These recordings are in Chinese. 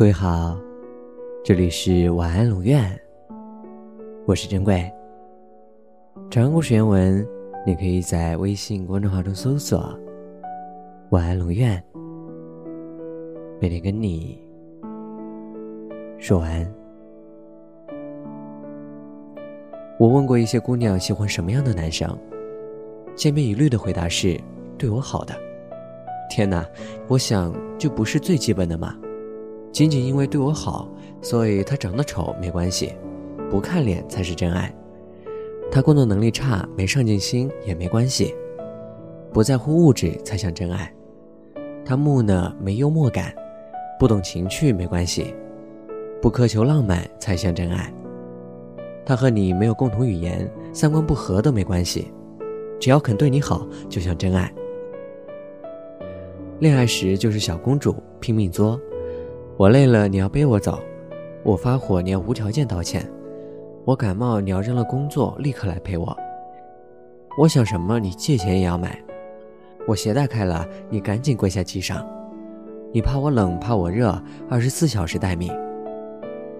各位好，这里是晚安龙院，我是珍贵。长故事原文，你可以在微信公众号中搜索“晚安龙院”，每天跟你说晚安。我问过一些姑娘喜欢什么样的男生，千篇一律的回答是对我好的。天哪，我想这不是最基本的吗？仅仅因为对我好，所以他长得丑没关系，不看脸才是真爱。他工作能力差，没上进心也没关系，不在乎物质才像真爱。他木讷没幽默感，不懂情趣没关系，不苛求浪漫才像真爱。他和你没有共同语言，三观不合都没关系，只要肯对你好，就像真爱。恋爱时就是小公主，拼命作。我累了，你要背我走；我发火，你要无条件道歉；我感冒，你要扔了工作立刻来陪我；我想什么，你借钱也要买；我鞋带开了，你赶紧跪下系上；你怕我冷，怕我热，二十四小时待命。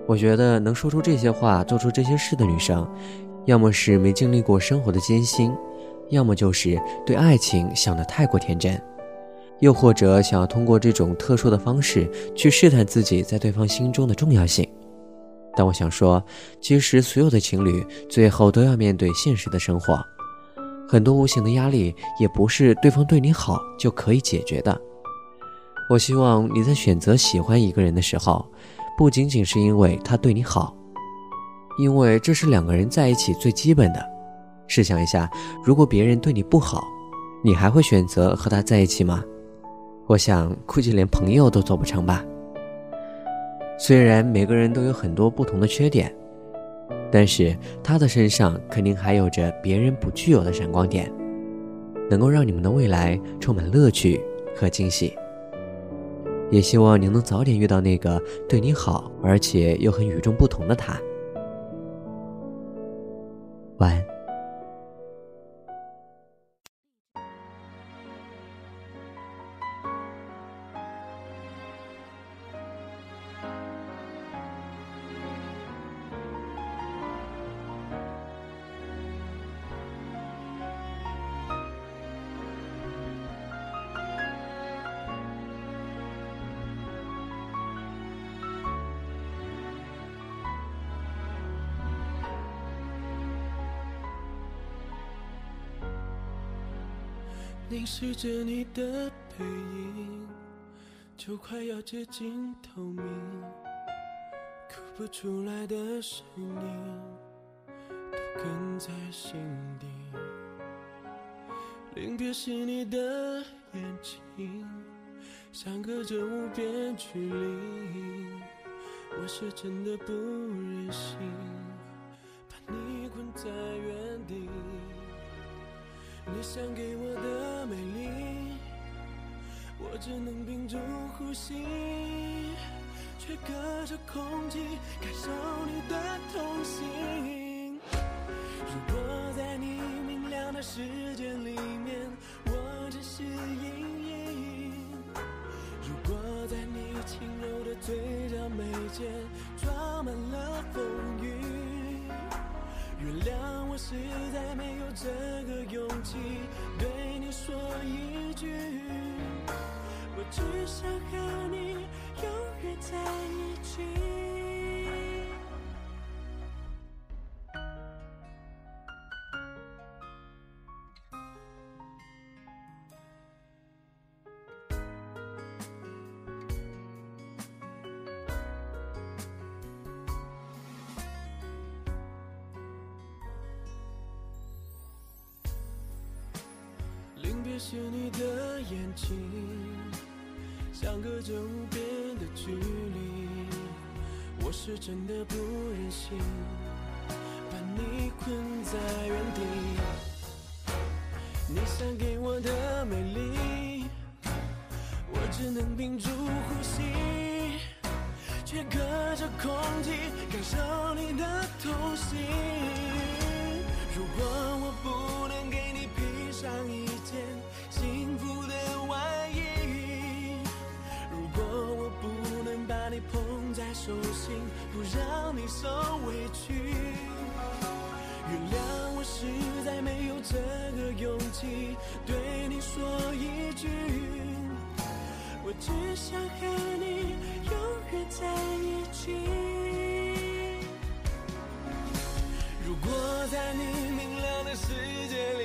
我觉得能说出这些话、做出这些事的女生，要么是没经历过生活的艰辛，要么就是对爱情想得太过天真。又或者想要通过这种特殊的方式去试探自己在对方心中的重要性，但我想说，其实所有的情侣最后都要面对现实的生活，很多无形的压力也不是对方对你好就可以解决的。我希望你在选择喜欢一个人的时候，不仅仅是因为他对你好，因为这是两个人在一起最基本的。试想一下，如果别人对你不好，你还会选择和他在一起吗？我想，估计连朋友都做不成吧。虽然每个人都有很多不同的缺点，但是他的身上肯定还有着别人不具有的闪光点，能够让你们的未来充满乐趣和惊喜。也希望你能早点遇到那个对你好而且又很与众不同的他。晚安。凝视着你的背影，就快要接近透明，哭不出来的声音都哽在心底。临别时你的眼睛，相隔着无边距离，我是真的不忍心把你困在原地。你想给我的美丽，我只能屏住呼吸，却隔着空气感受你的痛心。如果在你明亮的世界里面，我只是阴影；如果在你轻柔的嘴角眉间装满了风雨。原谅我实在没有这个勇气我只想和你永远在一起。是你的眼睛，相隔着无边的距离，我是真的不忍心把你困在原地。你想给我的美丽，我只能屏住呼吸，却隔着空气感受你的痛心。如果我不能给你披上一件幸福的外衣，如果我不能把你捧。在手心，不让你受委屈。原谅我实在没有这个勇气对你说一句，我只想和你永远在一起。如果在你明亮的世界里